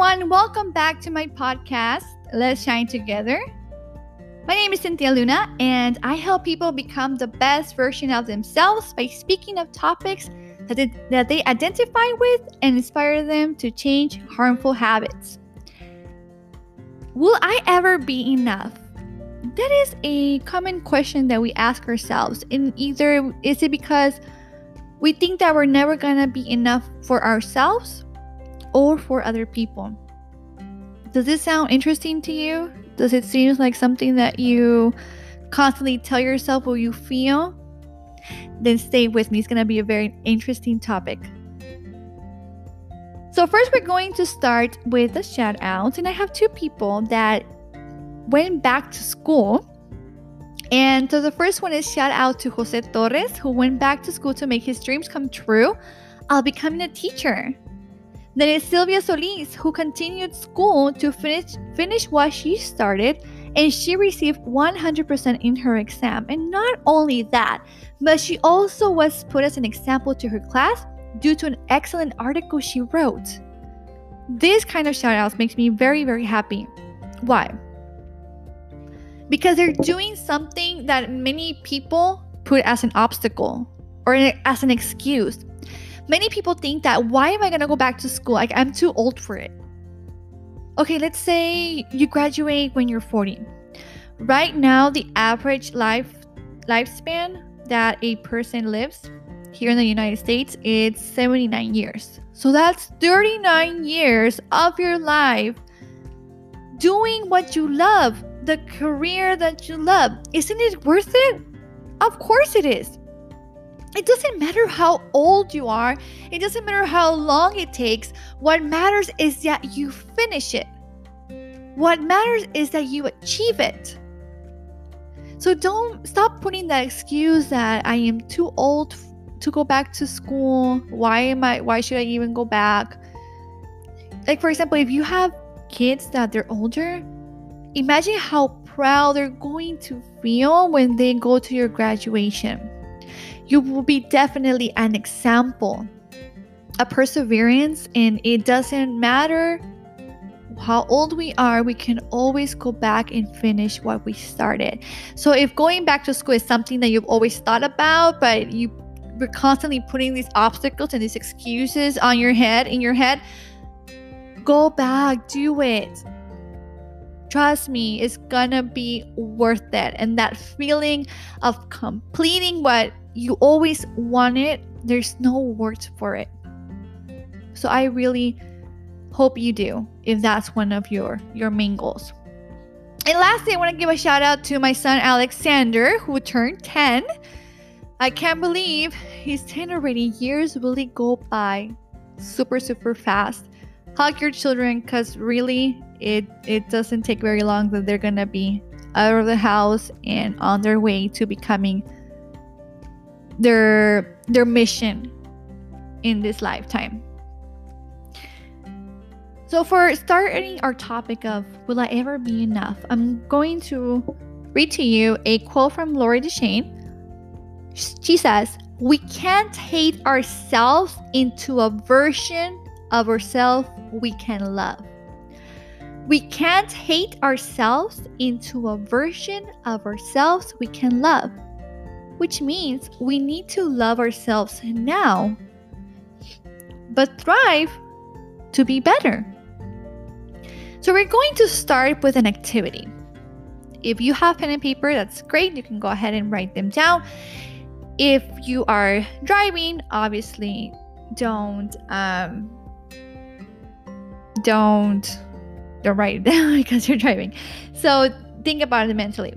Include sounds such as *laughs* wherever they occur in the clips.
everyone. Welcome back to my podcast, Let's Shine Together. My name is Cynthia Luna, and I help people become the best version of themselves by speaking of topics that they, that they identify with and inspire them to change harmful habits. Will I ever be enough? That is a common question that we ask ourselves. And either is it because we think that we're never gonna be enough for ourselves or for other people. Does this sound interesting to you? Does it seem like something that you constantly tell yourself what you feel? Then stay with me. It's going to be a very interesting topic. So, first, we're going to start with the shout outs. And I have two people that went back to school. And so, the first one is shout out to Jose Torres, who went back to school to make his dreams come true of becoming a teacher. Then it's Sylvia Solis, who continued school to finish, finish what she started, and she received 100% in her exam. And not only that, but she also was put as an example to her class due to an excellent article she wrote. This kind of shout outs makes me very, very happy. Why? Because they're doing something that many people put as an obstacle or as an excuse many people think that why am I going to go back to school? Like, I'm too old for it. Okay, let's say you graduate when you're 40. Right now, the average life lifespan that a person lives here in the United States is 79 years. So that's 39 years of your life doing what you love, the career that you love. Isn't it worth it? Of course it is. It doesn't matter how old you are, it doesn't matter how long it takes. What matters is that you finish it. What matters is that you achieve it. So don't stop putting that excuse that I am too old to go back to school. Why am I why should I even go back? Like for example, if you have kids that they're older, imagine how proud they're going to feel when they go to your graduation you will be definitely an example, a perseverance, and it doesn't matter how old we are, we can always go back and finish what we started. So if going back to school is something that you've always thought about, but you were constantly putting these obstacles and these excuses on your head in your head, go back, do it. Trust me, it's gonna be worth it. And that feeling of completing what you always wanted, there's no words for it. So I really hope you do if that's one of your your main goals. And lastly, I want to give a shout out to my son Alexander who turned 10. I can't believe he's 10 already. Years really go by super super fast. Hug your children cuz really it it doesn't take very long that they're going to be out of the house and on their way to becoming their their mission in this lifetime. So for starting our topic of will I ever be enough, I'm going to read to you a quote from Lori Deschene. She says, "We can't hate ourselves into a version of ourselves we can love." We can't hate ourselves into a version of ourselves we can love which means we need to love ourselves now, but thrive to be better. So, we're going to start with an activity. If you have pen and paper, that's great. You can go ahead and write them down. If you are driving, obviously don't um, don't don't write it *laughs* down because you're driving. So think about it mentally.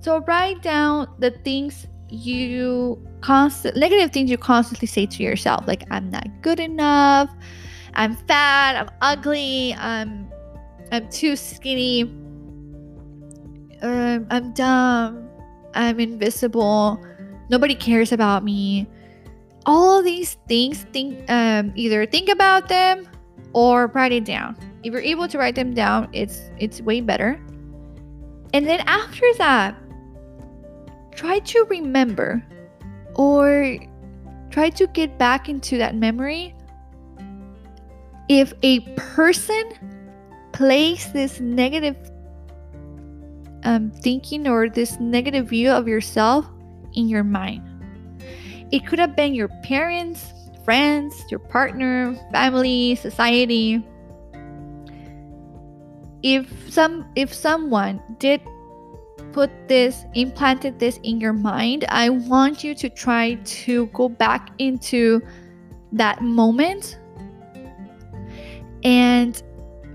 So write down the things you constant negative things you constantly say to yourself, like I'm not good enough, I'm fat, I'm ugly, I'm I'm too skinny, um, I'm dumb, I'm invisible, nobody cares about me. All these things, think um, either think about them or write it down. If you're able to write them down, it's it's way better. And then after that, try to remember or try to get back into that memory if a person plays this negative um, thinking or this negative view of yourself in your mind. It could have been your parents, friends, your partner, family, society. If some if someone did put this implanted this in your mind, I want you to try to go back into that moment and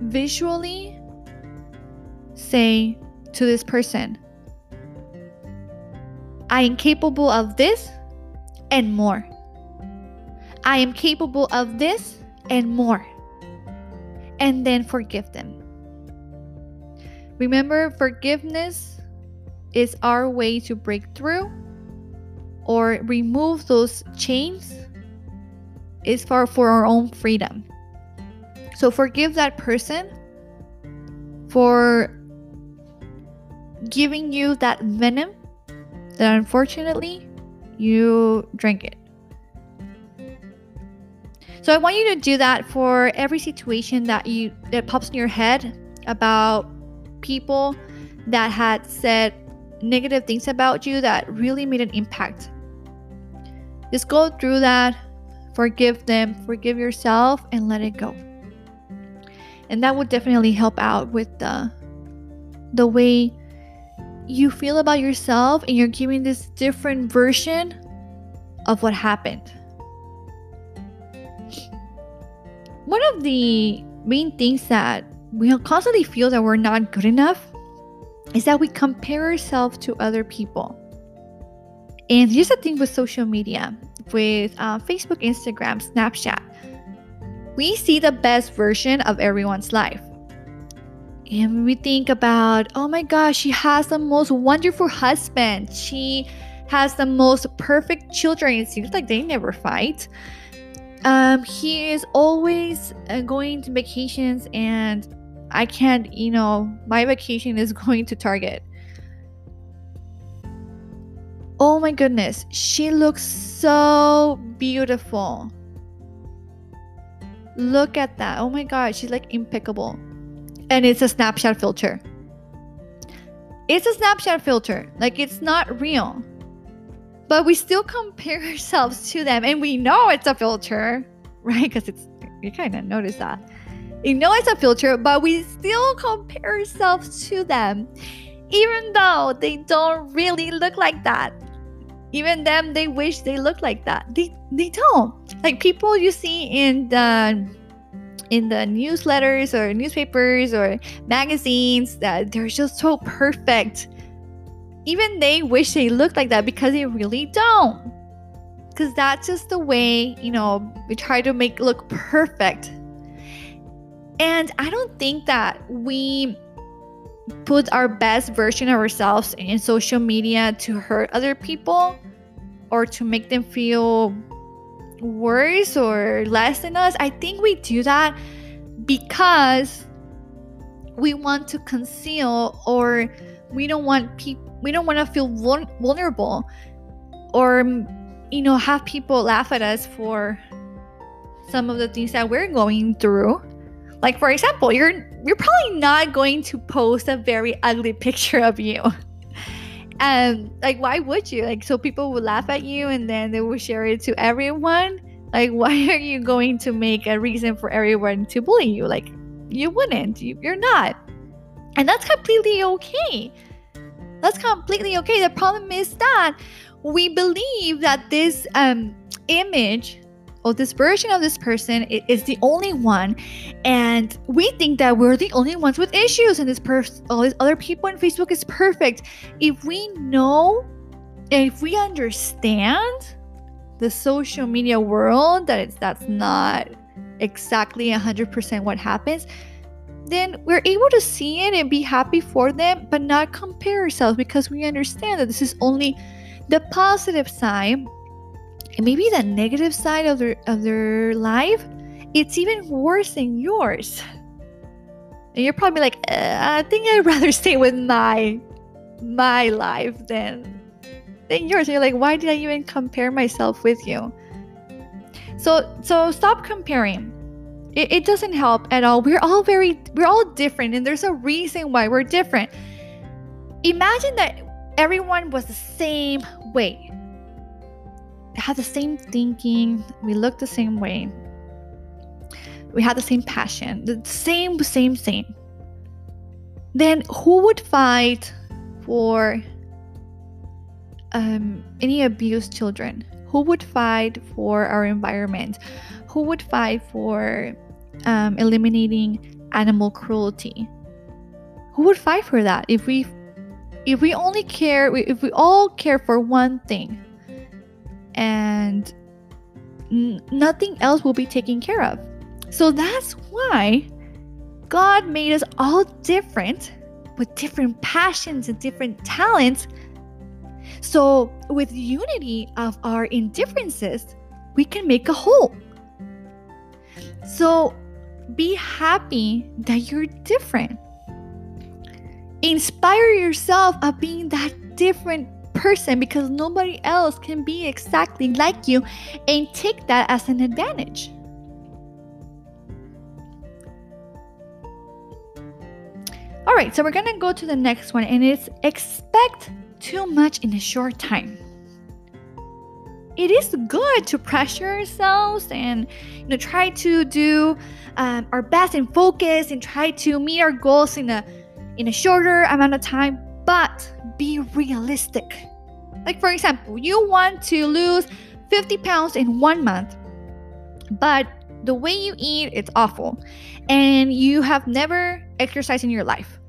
visually say to this person, I am capable of this and more. I am capable of this and more. And then forgive them. Remember, forgiveness is our way to break through or remove those chains is for, for our own freedom. So forgive that person for giving you that venom that unfortunately you drink it. So I want you to do that for every situation that you that pops in your head about people that had said negative things about you that really made an impact. Just go through that, forgive them, forgive yourself and let it go. And that would definitely help out with the the way you feel about yourself and you're giving this different version of what happened. One of the main things that we constantly feel that we're not good enough is that we compare ourselves to other people. And here's the thing with social media, with uh, Facebook, Instagram, Snapchat. We see the best version of everyone's life. And we think about, oh my gosh, she has the most wonderful husband. She has the most perfect children. It seems like they never fight. Um, he is always uh, going to vacations, and I can't, you know, my vacation is *laughs* going to Target. Oh my goodness, she looks so beautiful. Look at that. Oh my god, she's like impeccable and it's a Snapchat filter. It's a Snapchat filter. Like it's not real. But we still compare *laughs* ourselves to them and we know it's a filter, *laughs* right? Because it's you kind of notice that. You know it's a filter, but we still compare ourselves to them. Even though they don't really look like that. Even them, they wish they looked like that. They they don't. Like people you see in the in the newsletters or newspapers or magazines that they're just so perfect. Even they wish they looked like that because they really don't. Because that's just the way, you know, we try to make look perfect. And I don't think that we put our best version of ourselves in social media to hurt other people or to make them feel worse or less than us. I think we do that because we want to conceal or we don't want people we don't want to feel vulnerable or you know have people laugh at us for some of the things that we're going through. Like for example you're you're probably not going to post a very ugly *laughs* picture of you. And like why would you? Like so people would laugh at you and then they will share it to everyone? Like *laughs* why are you going to make a reason for everyone to bully you? Like you wouldn't. You, you're not. And that's completely okay that's completely okay. The problem is that we believe that this um image or this version of this person is the only one. And we think that we're the only ones with issues and this person all these other people on facebook is perfect. If we know if we understand the social media world that it's that's not exactly 100% what happens then we're able to see it and be happy for them but not compare ourselves because we understand that this is only the positive side and maybe the negative side of their of their life. It's even worse than yours. And you're probably like uh, i think i'd rather *laughs* stay with my my life than than yours. And you're like why did i even compare myself with you? So so stop comparing It, it doesn't help at all. We're all very, we're all different, and there's a reason why we're different. Imagine that everyone was the same way, had the same thinking, we looked the same way, we had the same passion, the same, same, same. Then who would fight for um, any abused children? Who would fight for our environment? Who would fight for um, eliminating animal cruelty? Who would fight for that? If we if we only care if we all care for one thing and nothing else will be taken care of. So that's why god made us all different with different passions and different talents. So with unity of our indifferences we can make a whole. So be happy that you're different inspire yourself of being that different person because nobody else can be exactly like you and take that as an advantage. All right, so we're gonna go to the next one, and it's expect too much in a short time. It is good to pressure ourselves and you know try to do um, our best and focus and try to meet our goals in a in a shorter amount of time, but be realistic. Like, for example, you want to lose 50 pounds in one month, but the way you eat, it's awful, and you have never exercised in your life.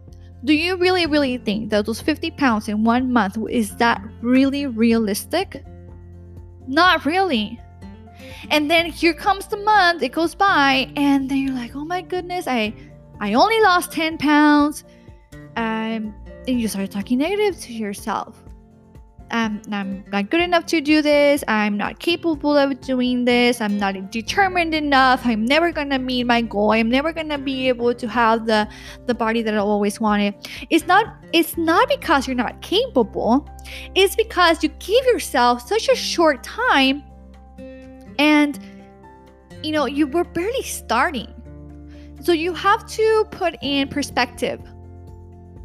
Do you really, really think that those 50 pounds in one month is that really realistic? Not really. And then here comes the month, it goes by, and then you're like, oh my goodness, I I only lost 10 pounds um, and you start talking negative to yourself. Um, I'm not good enough to do this. I'm not capable of doing this. I'm not determined enough. I'm never gonna meet my goal. I'm never gonna be able to have the the body that I always wanted. It's not. It's not because you're not capable. It's because you give yourself such a short time, and you know you were barely starting. So you have to put in perspective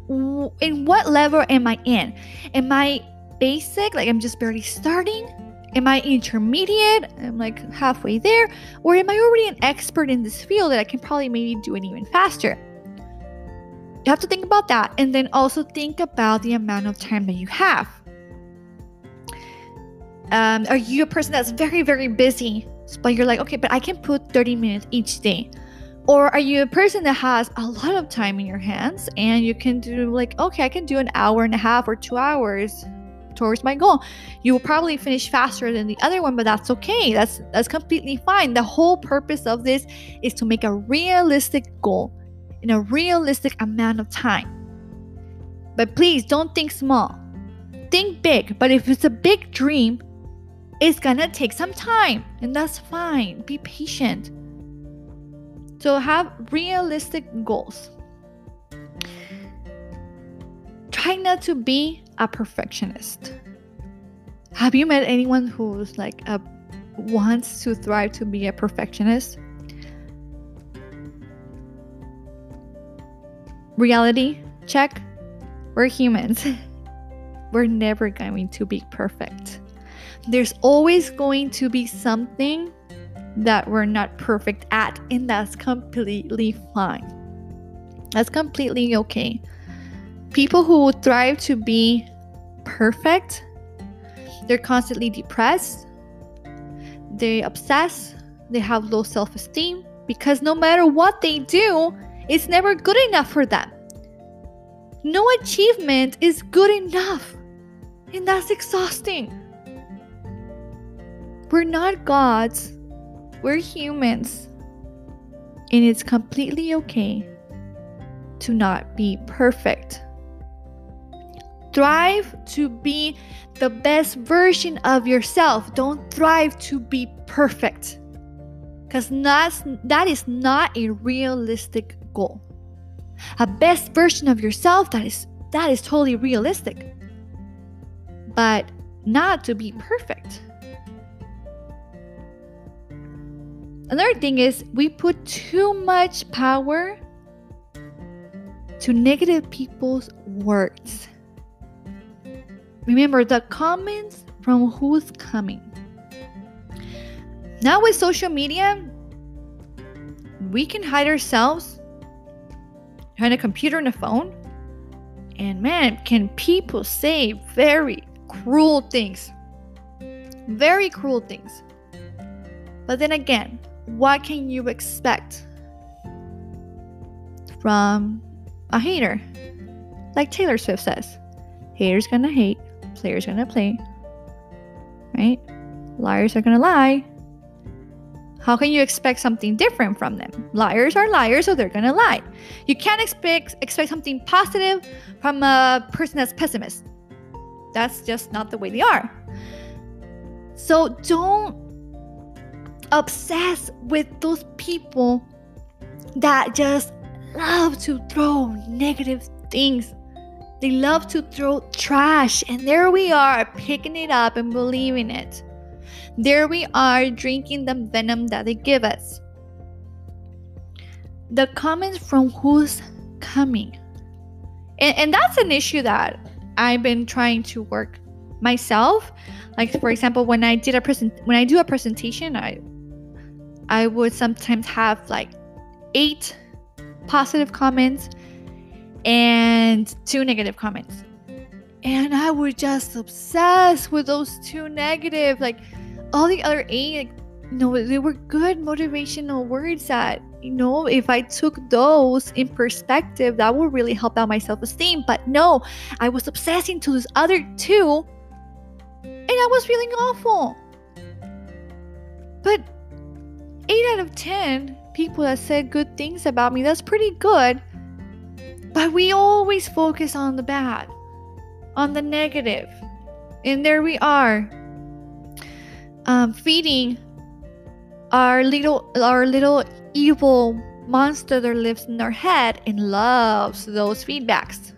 in what level am I in? Am I basic, like I'm just barely starting? Am I intermediate? I'm like halfway there. Or am I already an expert in this field that I can probably maybe do it even faster? You have to think about that and then also think about the amount of time that you have. Um, are you a person that's very, very busy? But you're like, okay, but I can put 30 minutes each day. Or are you a person that has a lot of time in your hands and you can do, like, okay, I can do an hour and a half or two hours towards my goal. You will probably finish faster than the other one, but that's okay. That's that's completely fine. The whole purpose of this is to make a realistic goal in a realistic amount of time. But please don't think small. Think big, but if it's a big dream, it's gonna take some time, and that's fine. Be patient. So have realistic goals. Try not to be a perfectionist. Have you met anyone who's like a wants to thrive to be a perfectionist? Reality check. We're humans. *laughs* We're never going to be perfect. There's always going to be something that we're not perfect at, and that's completely fine. That's completely okay. People who thrive to be perfect, they're constantly depressed, they obsess, they have low self esteem because no matter what they do, it's never good enough for them. No achievement is good enough, and that's exhausting. We're not gods we're humans. And it's completely okay to not be perfect. Thrive to be the best version of yourself. Don't thrive to be perfect. Because that is not a realistic goal. A best version of yourself that is that is totally realistic. But not to be perfect. another thing is we put too much power to negative people's words. Remember the comments from who's coming. Now with social media, we can hide ourselves behind a computer and a phone. And man, can people say very cruel things? Very cruel things. But then again, what can you expect from a hater? Like Taylor Swift says, haters gonna hate, players are gonna play, right? Liars are gonna lie. How can you expect something different from them? Liars are liars, so they're gonna lie. You can't expect expect something positive from a person that's pessimist. That's just not the way they are. So don't obsess with those people that just love to throw negative things. They love to throw trash, and there we are picking it up and believing it. There we are drinking the venom that they give us. The comments from who's coming. And, and that's an issue that I've been trying to work myself. Like for example, when I did a present when I do a presentation, I I would sometimes have like eight positive comments and two negative comments. And I was just obsessed with those two negative, like all the other eight, like, you know, they were good motivational words that, you know, if I took those in perspective, that would really help out my self esteem. But no, I was obsessing to those other two, and I was feeling awful. But eight out of 10 people that said good things about me, that's pretty good. But we always focus on the bad, on the negative. And there we are, um, feeding our little our little evil monster that lives in our head and loves those feedbacks.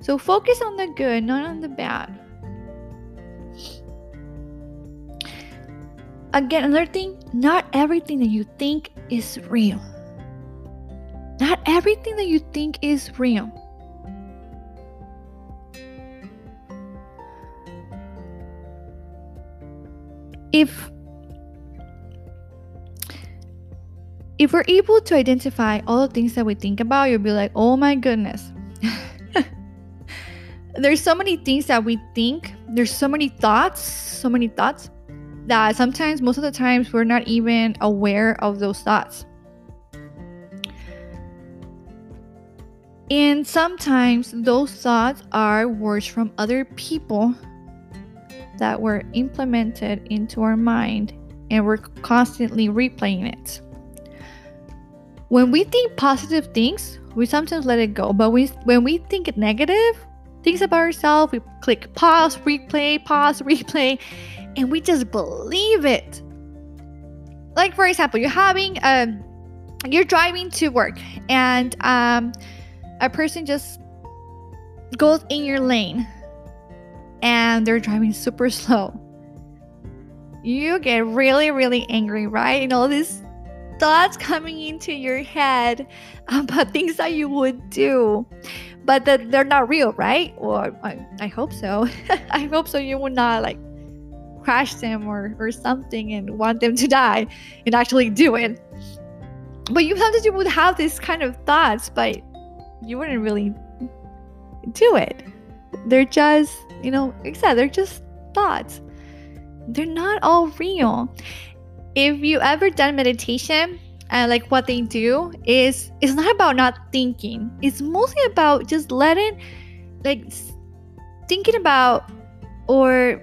So focus on the good, not on the bad. Again, another thing, not everything that you think is real. Not everything that you think is real. if if we're able to identify all the things that we think about, you'll be like, oh my goodness. *laughs* There's so many things that we think, there's so many thoughts, so many thoughts that sometimes, most of the times, we're not even aware of those thoughts. And sometimes those thoughts are words from other people that were implemented into our mind and we're constantly replaying it. When we think positive things, we sometimes let it go, but we, when we think negative things about ourselves, we click pause, replay, pause, *laughs* replay, and we just believe it. Like for example, you're having um you're driving to work and um a person just goes in your lane and they're driving super slow. You get really, really angry, right? And all these thoughts coming into your head about *laughs* things that you would do, but that they're not real, right? Or I, I hope so. *laughs* I hope so. You would not like crash them or, or something and want them to die and actually do it. But you sometimes you would have these kind of thoughts, but you wouldn't really do it. They're just you know, said, they're just thoughts. They're not all real. If you ever done meditation, and like what they do is it's not about not thinking. It's mostly about just letting like thinking about or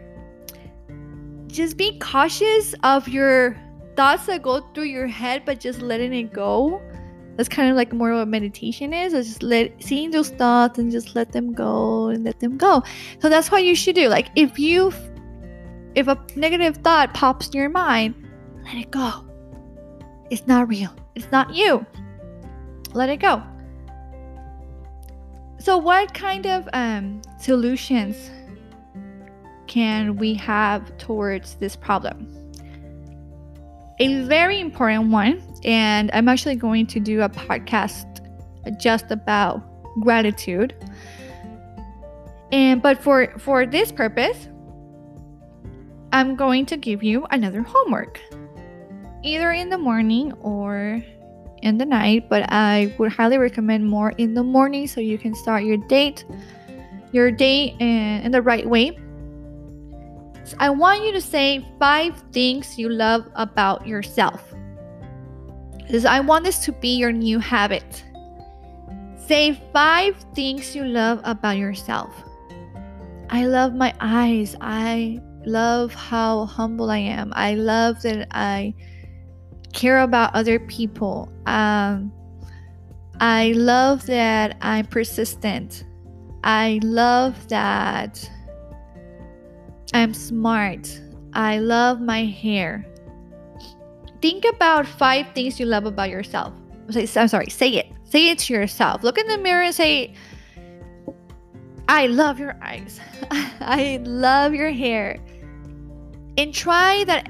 just be cautious of your thoughts that go through your head but just letting it go that's kind of like more of what meditation is. Just let seeing those thoughts and just let them go and let them go. So that's what you should do. Like if you if a negative thought pops in your mind, let it go. It's not real. It's not you. Let it go. So what kind of um, solutions can we have towards this problem? a very important one. And I'm actually going to do a podcast just about gratitude. And but for for this purpose, I'm going to give you another homework. Either in the morning or in the night, but I would highly recommend more in the morning so you can start your date your day in, in the right way. So I want you to say five things you love about yourself. Because I want this to be your new habit. Say five things you love about yourself. I love my eyes. I love how humble I am. I love that I care about other people. Um, I love that I'm persistent. I love that I'm smart. I love my hair. Think about five things you love about yourself. I'm sorry, say it. Say it to yourself. Look in the mirror and say, I love your eyes. *laughs* I love your hair. And try that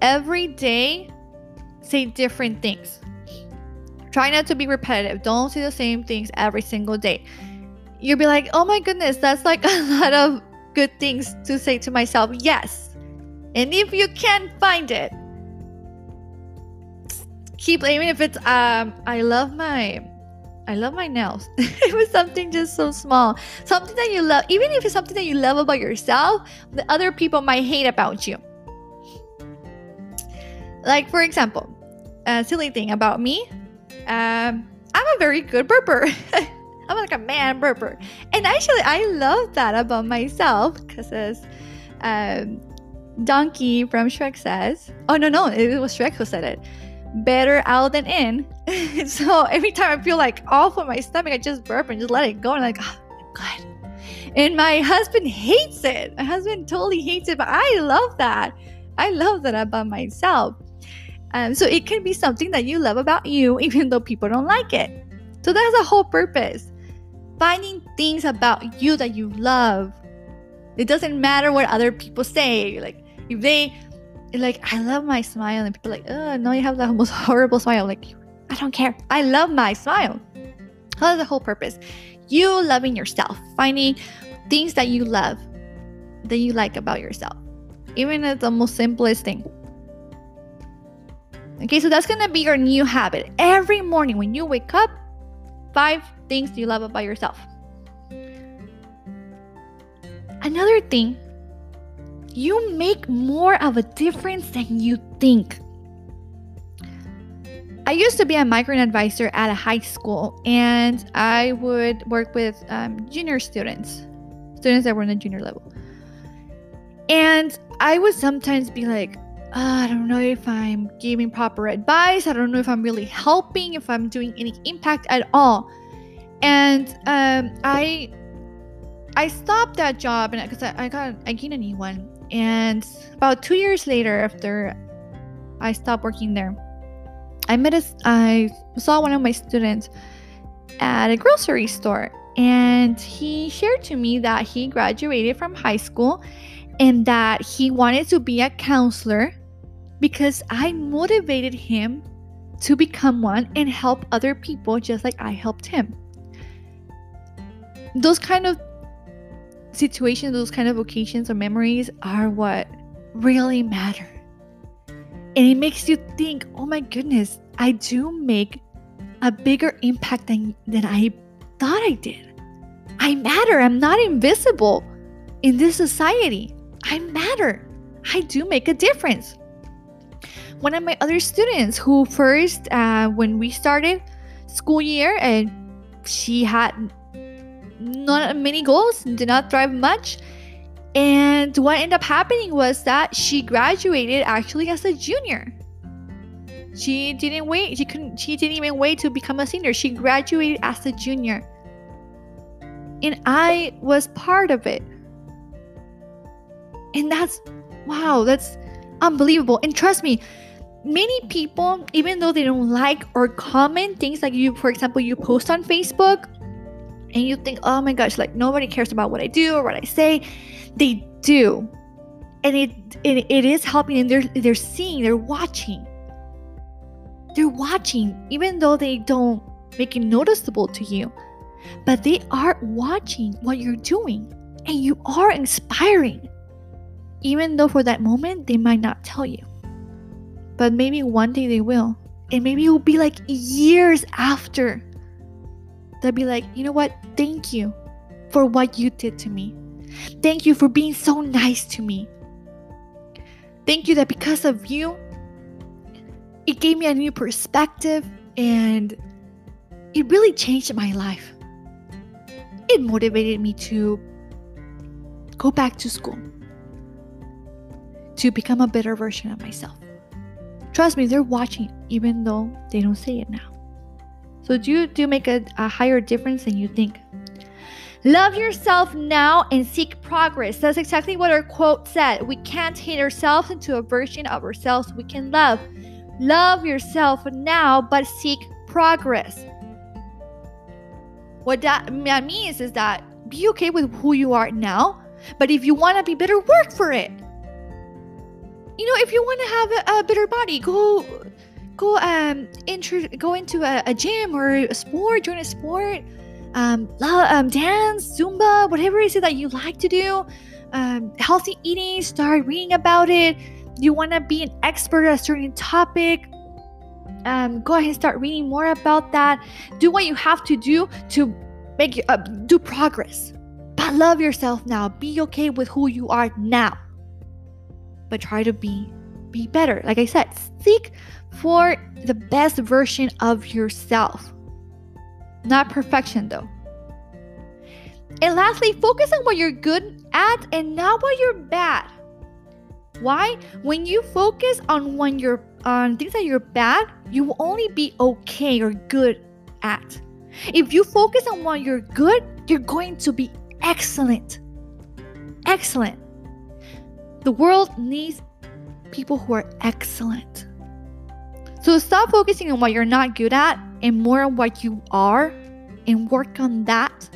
every day, say different things. Try not to be repetitive. Don't say the same things every single day you'll be like, oh my goodness, that's like *laughs* a lot of good things to say to myself. Yes. And if you can't find it, keep even if it's um I love my I love my nails. *laughs* it was something just so small. Something that you love, even if it's something that you love about yourself, the other people might hate about you. Like, for example, a silly thing about me, um, I'm a very good burper. *laughs* I'm like a man burper. And actually, I love that about myself because as um, Donkey from Shrek says, oh, no, no, it was Shrek who said it better out than in. *laughs* so every time I feel like off on my stomach, I just burp and just let it go. And I'm like, oh, good. And my husband hates it. My husband totally hates it, but I love that. I love that about myself. Um, so it can be something that you love about you, *laughs* even though people don't like it. So that's the whole purpose finding things about you that you love. It doesn't matter what other people say. Like if they like I love my smile and people like, oh no, you have the most *laughs* horrible smile. Like, I don't care. I love my smile. That's the whole purpose. You loving yourself, finding things that you love, that you like about yourself. Even at the most simplest thing. Okay, so that's gonna be your new habit. Every morning when you wake up, five things you love about yourself. Another thing, you make more of a difference than you think. I used to be a migrant advisor at a high school, and I would work with um, junior students, students that were in the junior level. And I would sometimes be like, oh, I don't know if I'm giving proper advice. I don't know if I'm really helping, if I'm doing any impact at all and um, I I stopped that job and because I, I got I gained a new one, and about two years later, after I stopped working there, I met a I saw one of my students at a grocery store, and he shared to me that he graduated from high school and that he wanted to be a counselor because I motivated him to become one and help other people just like I helped him. Those kind of situations, those kind of occasions or memories are what really matter. And it makes you think, oh my goodness, I do make a bigger impact than, than I thought I did. I matter. I'm not invisible in this society. I matter. I do make a difference. One of my other students who first, uh, when we started school year, and she had not many goals, did not thrive much. And what ended up happening was that she graduated actually as a junior. She didn't wait. She couldn't. She didn't even wait to become a senior. She graduated as a junior, and I was part of it. And that's wow. That's unbelievable. And trust me, many people, even though they don't like or comment things like you, for example, you post on Facebook and you think, oh my gosh, like nobody cares about what I do or what I say, they do. And it, it, it is helping and they're, they're seeing, they're watching. They're watching, even though they don't make it noticeable to you. But they are watching what you're doing, and you are inspiring. Even though for that moment they might not tell you. But maybe one day they will. And maybe it will be like years after. They'll be like, you know what? Thank you for what you did to me. Thank you for being so nice to me. Thank you that because of you, it gave me a new perspective and it really changed my life. It motivated me to go back to school, to become a better version of myself. Trust me, they're watching, even though they don't say it now. So, do you do make a, a higher difference than you think. Love yourself now and seek progress. That's exactly what our quote said. We can't hate ourselves into a version of ourselves we can love. Love yourself now, but seek progress. What that, that means is that be okay with who you are now, but if you want to be better, work for it. You know, if you want to have a, a better body, go go um intro, go into a, a gym or a sport, join a sport um, um, dance, Zumba, whatever it is that you like to do, um, healthy eating, start reading about it. You want to be an expert at a certain topic, um, go ahead and start reading more about that. Do what you have to do to make uh, do progress. But love yourself now. Be okay with who you are now. But try to be be better. Like I said, seek for the best version of yourself. Not perfection, though. And lastly, focus on what you're good at and not what you're bad. Why? When you focus on when you're on things that you're bad, you will only be okay or good at. If you focus on what you're good, you're going to be excellent. Excellent. The world needs people who are excellent. So stop focusing on what you're not good at and more on what you are and work on that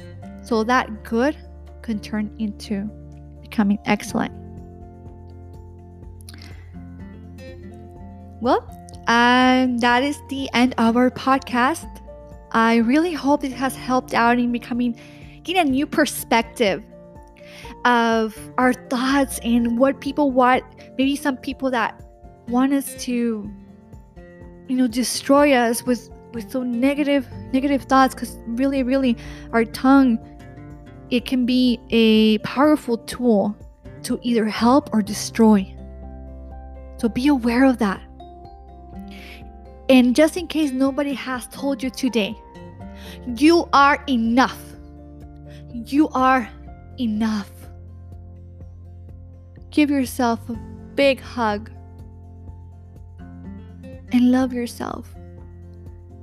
so that good can turn into becoming excellent. Well, um, that is the end of our podcast. I really hope it has helped out in becoming, getting a new perspective of our thoughts and what people want. Maybe some people that want us to you know destroy us with with so negative negative thoughts because really really our tongue it can be a powerful tool to either help or destroy. So be aware of that. And just in case nobody has told you today you are enough. You are enough. Give yourself a big hug and love yourself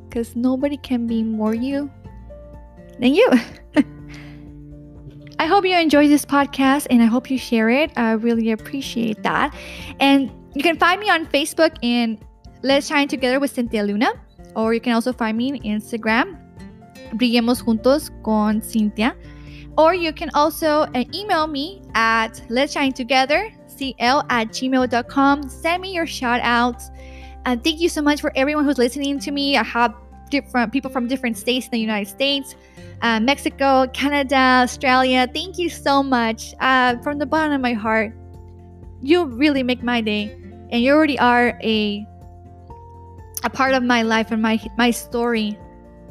because nobody can be more you than you. *laughs* I hope you enjoy this podcast and I hope you share it. I really appreciate that. And you can find me on Facebook in Let's Shine Together with Cynthia Luna, or you can also find me on Instagram, Brillemos Juntos con Cynthia. Or you can also uh, email me at Let's Shine Together, cl at gmail.com. Send me your shout outs and thank you so much for everyone who's listening to me. I have different people from different states in the United States, uh, Mexico, Canada, Australia. Thank you so much uh, from the bottom of my heart. You really make my day, and you already are a a part of my life and my my story.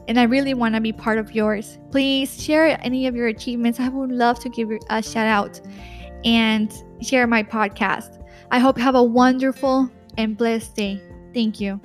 And I really want to be part of yours. Please share any of your achievements. I would love to give you a shout out and share my podcast. I hope you have a wonderful and blessed day. Thank you.